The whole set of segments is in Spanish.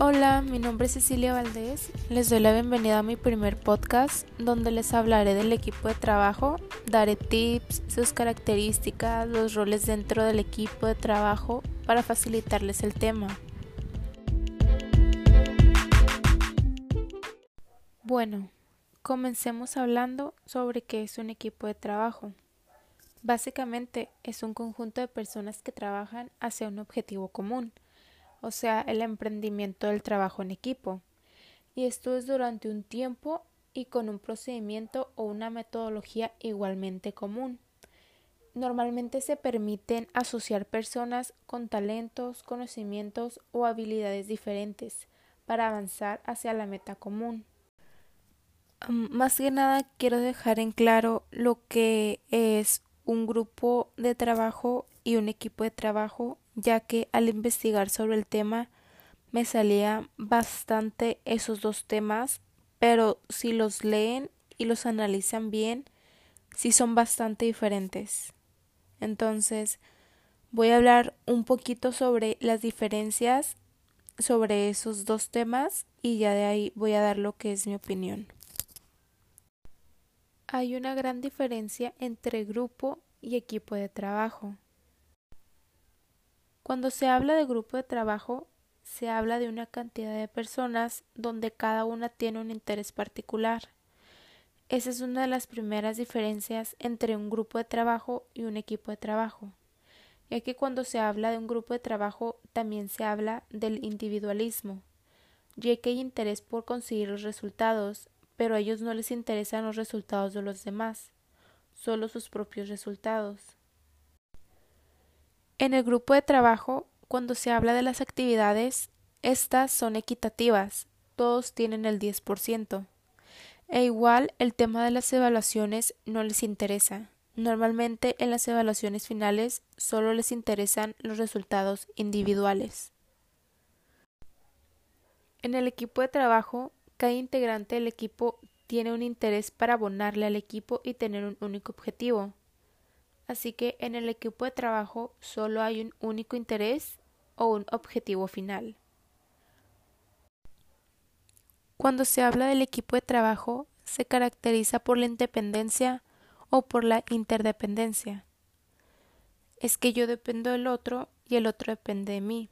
Hola, mi nombre es Cecilia Valdés. Les doy la bienvenida a mi primer podcast donde les hablaré del equipo de trabajo, daré tips, sus características, los roles dentro del equipo de trabajo para facilitarles el tema. Bueno, comencemos hablando sobre qué es un equipo de trabajo. Básicamente es un conjunto de personas que trabajan hacia un objetivo común o sea, el emprendimiento del trabajo en equipo. Y esto es durante un tiempo y con un procedimiento o una metodología igualmente común. Normalmente se permiten asociar personas con talentos, conocimientos o habilidades diferentes para avanzar hacia la meta común. Más que nada quiero dejar en claro lo que es un grupo de trabajo y un equipo de trabajo ya que al investigar sobre el tema me salía bastante esos dos temas, pero si los leen y los analizan bien, sí son bastante diferentes. Entonces, voy a hablar un poquito sobre las diferencias sobre esos dos temas y ya de ahí voy a dar lo que es mi opinión. Hay una gran diferencia entre grupo y equipo de trabajo. Cuando se habla de grupo de trabajo, se habla de una cantidad de personas donde cada una tiene un interés particular. Esa es una de las primeras diferencias entre un grupo de trabajo y un equipo de trabajo, ya que cuando se habla de un grupo de trabajo también se habla del individualismo, ya que hay interés por conseguir los resultados, pero a ellos no les interesan los resultados de los demás, solo sus propios resultados. En el grupo de trabajo, cuando se habla de las actividades, estas son equitativas, todos tienen el 10%. E igual el tema de las evaluaciones no les interesa. Normalmente en las evaluaciones finales solo les interesan los resultados individuales. En el equipo de trabajo, cada integrante del equipo tiene un interés para abonarle al equipo y tener un único objetivo así que en el equipo de trabajo solo hay un único interés o un objetivo final. Cuando se habla del equipo de trabajo, se caracteriza por la independencia o por la interdependencia. Es que yo dependo del otro y el otro depende de mí.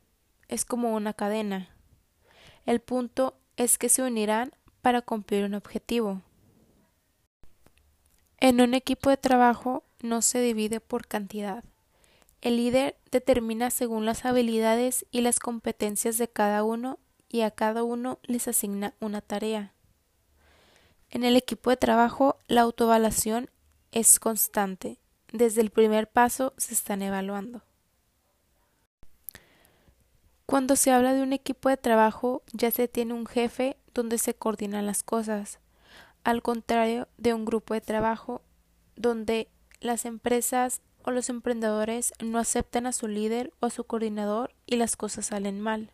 Es como una cadena. El punto es que se unirán para cumplir un objetivo. En un equipo de trabajo no se divide por cantidad. El líder determina según las habilidades y las competencias de cada uno y a cada uno les asigna una tarea. En el equipo de trabajo la autoevaluación es constante. Desde el primer paso se están evaluando. Cuando se habla de un equipo de trabajo ya se tiene un jefe donde se coordinan las cosas, al contrario de un grupo de trabajo donde las empresas o los emprendedores no aceptan a su líder o a su coordinador y las cosas salen mal.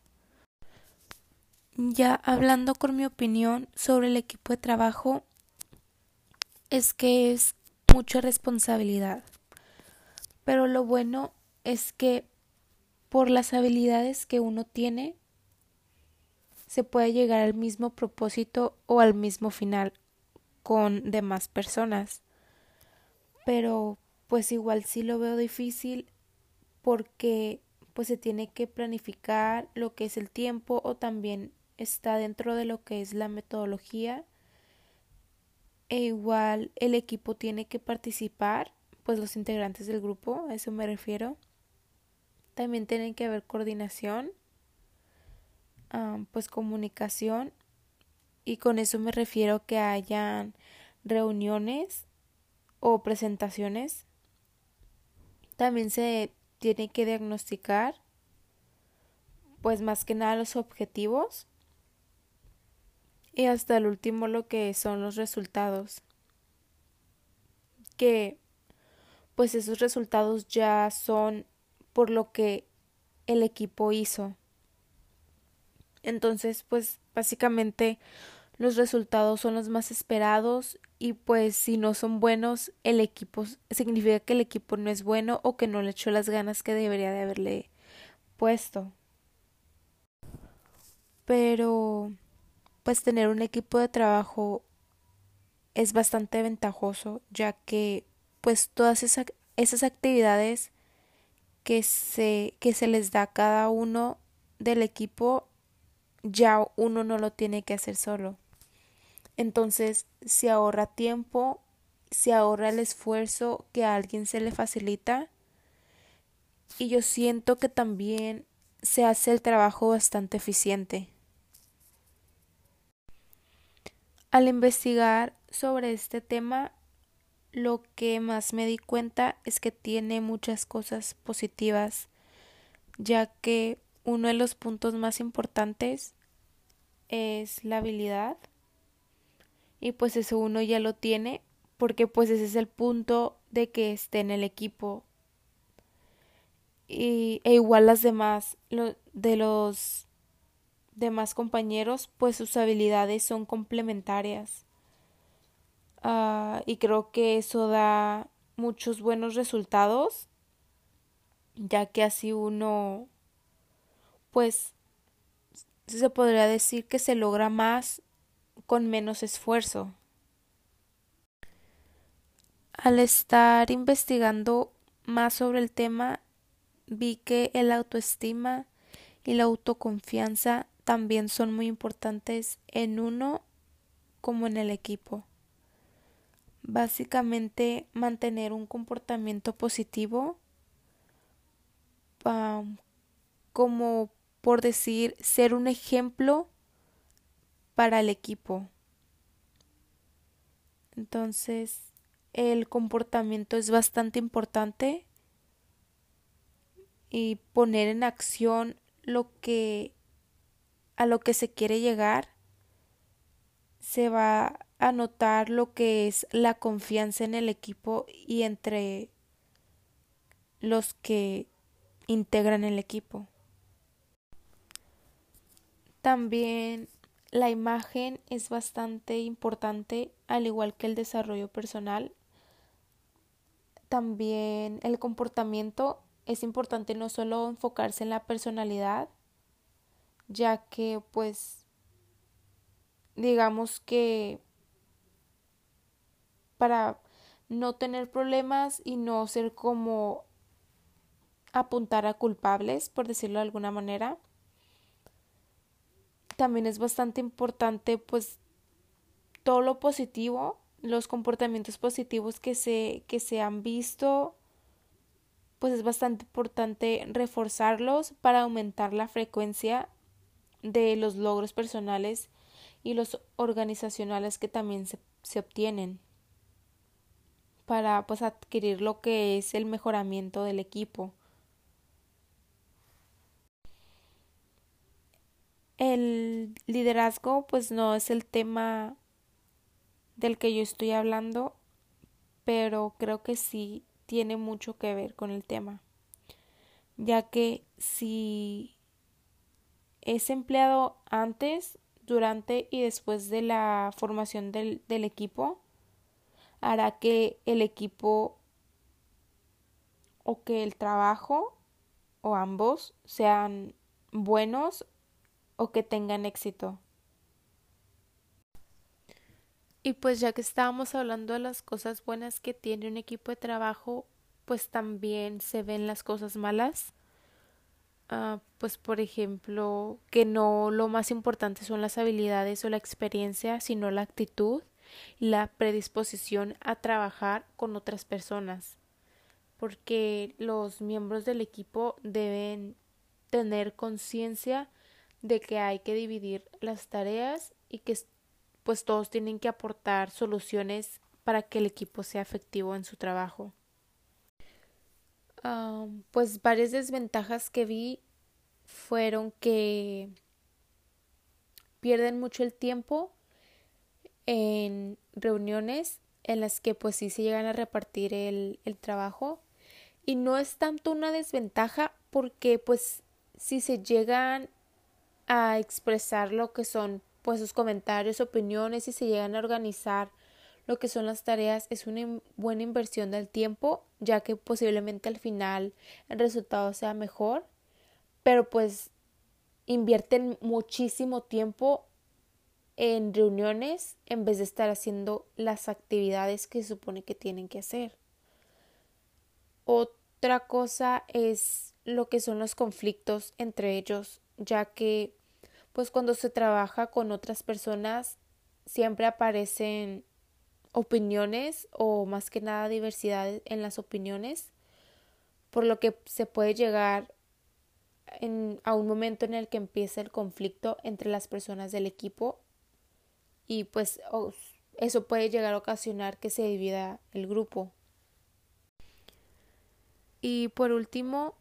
Ya hablando con mi opinión sobre el equipo de trabajo, es que es mucha responsabilidad. Pero lo bueno es que por las habilidades que uno tiene, se puede llegar al mismo propósito o al mismo final con demás personas pero pues igual sí lo veo difícil porque pues se tiene que planificar lo que es el tiempo o también está dentro de lo que es la metodología. E igual el equipo tiene que participar pues los integrantes del grupo a eso me refiero. También tienen que haber coordinación pues comunicación. Y con eso me refiero que hayan reuniones o presentaciones. También se tiene que diagnosticar pues más que nada los objetivos y hasta el último lo que son los resultados que pues esos resultados ya son por lo que el equipo hizo entonces pues básicamente los resultados son los más esperados y pues si no son buenos, el equipo significa que el equipo no es bueno o que no le echó las ganas que debería de haberle puesto. pero pues tener un equipo de trabajo es bastante ventajoso ya que pues todas esas, esas actividades que se, que se les da a cada uno del equipo ya uno no lo tiene que hacer solo. Entonces se ahorra tiempo, se ahorra el esfuerzo que a alguien se le facilita y yo siento que también se hace el trabajo bastante eficiente. Al investigar sobre este tema, lo que más me di cuenta es que tiene muchas cosas positivas, ya que uno de los puntos más importantes es la habilidad y pues eso uno ya lo tiene porque pues ese es el punto de que esté en el equipo. Y, e igual las demás lo, de los demás compañeros pues sus habilidades son complementarias. Uh, y creo que eso da muchos buenos resultados ya que así uno pues se podría decir que se logra más con menos esfuerzo. Al estar investigando más sobre el tema, vi que el autoestima y la autoconfianza también son muy importantes en uno como en el equipo. Básicamente mantener un comportamiento positivo como por decir ser un ejemplo para el equipo. Entonces, el comportamiento es bastante importante y poner en acción lo que a lo que se quiere llegar se va a notar lo que es la confianza en el equipo y entre los que integran el equipo. También la imagen es bastante importante, al igual que el desarrollo personal. También el comportamiento es importante no solo enfocarse en la personalidad, ya que pues digamos que para no tener problemas y no ser como apuntar a culpables, por decirlo de alguna manera, también es bastante importante pues todo lo positivo, los comportamientos positivos que se, que se han visto, pues es bastante importante reforzarlos para aumentar la frecuencia de los logros personales y los organizacionales que también se, se obtienen para pues adquirir lo que es el mejoramiento del equipo. El liderazgo pues no es el tema del que yo estoy hablando, pero creo que sí tiene mucho que ver con el tema, ya que si es empleado antes, durante y después de la formación del, del equipo, hará que el equipo o que el trabajo o ambos sean buenos o que tengan éxito. Y pues ya que estábamos hablando de las cosas buenas que tiene un equipo de trabajo, pues también se ven las cosas malas. Uh, pues por ejemplo, que no lo más importante son las habilidades o la experiencia, sino la actitud y la predisposición a trabajar con otras personas. Porque los miembros del equipo deben tener conciencia de que hay que dividir las tareas y que pues todos tienen que aportar soluciones para que el equipo sea efectivo en su trabajo. pues varias desventajas que vi fueron que pierden mucho el tiempo en reuniones en las que pues sí se llegan a repartir el, el trabajo y no es tanto una desventaja porque pues si se llegan a expresar lo que son pues sus comentarios, opiniones y se llegan a organizar lo que son las tareas es una buena inversión del tiempo ya que posiblemente al final el resultado sea mejor pero pues invierten muchísimo tiempo en reuniones en vez de estar haciendo las actividades que se supone que tienen que hacer. Otra cosa es lo que son los conflictos entre ellos, ya que pues cuando se trabaja con otras personas siempre aparecen opiniones o más que nada diversidad en las opiniones, por lo que se puede llegar a un momento en el que empieza el conflicto entre las personas del equipo y pues eso puede llegar a ocasionar que se divida el grupo. Y por último,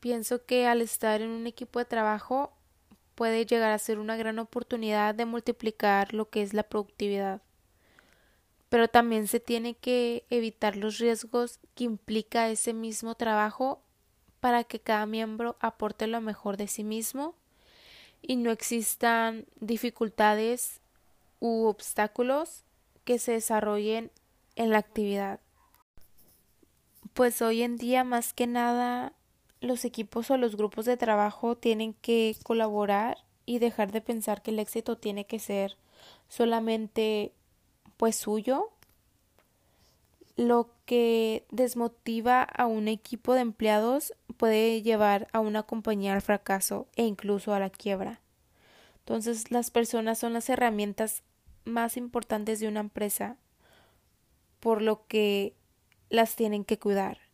pienso que al estar en un equipo de trabajo puede llegar a ser una gran oportunidad de multiplicar lo que es la productividad. Pero también se tiene que evitar los riesgos que implica ese mismo trabajo para que cada miembro aporte lo mejor de sí mismo y no existan dificultades u obstáculos que se desarrollen en la actividad. Pues hoy en día más que nada los equipos o los grupos de trabajo tienen que colaborar y dejar de pensar que el éxito tiene que ser solamente pues suyo. Lo que desmotiva a un equipo de empleados puede llevar a una compañía al fracaso e incluso a la quiebra. Entonces las personas son las herramientas más importantes de una empresa, por lo que las tienen que cuidar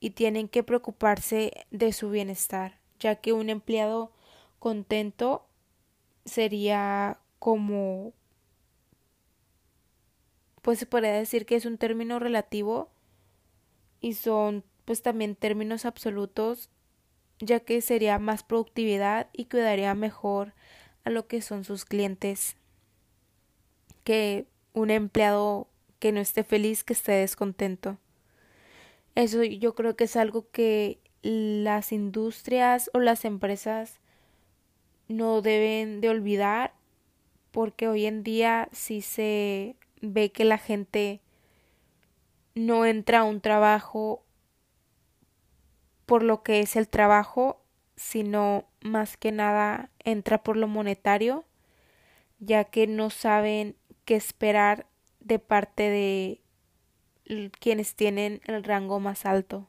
y tienen que preocuparse de su bienestar, ya que un empleado contento sería como pues se podría decir que es un término relativo y son pues también términos absolutos ya que sería más productividad y cuidaría mejor a lo que son sus clientes que un empleado que no esté feliz, que esté descontento. Eso yo creo que es algo que las industrias o las empresas no deben de olvidar porque hoy en día sí se ve que la gente no entra a un trabajo por lo que es el trabajo, sino más que nada entra por lo monetario, ya que no saben qué esperar de parte de quienes tienen el rango más alto.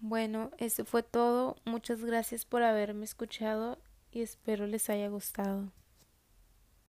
Bueno, eso fue todo. Muchas gracias por haberme escuchado y espero les haya gustado.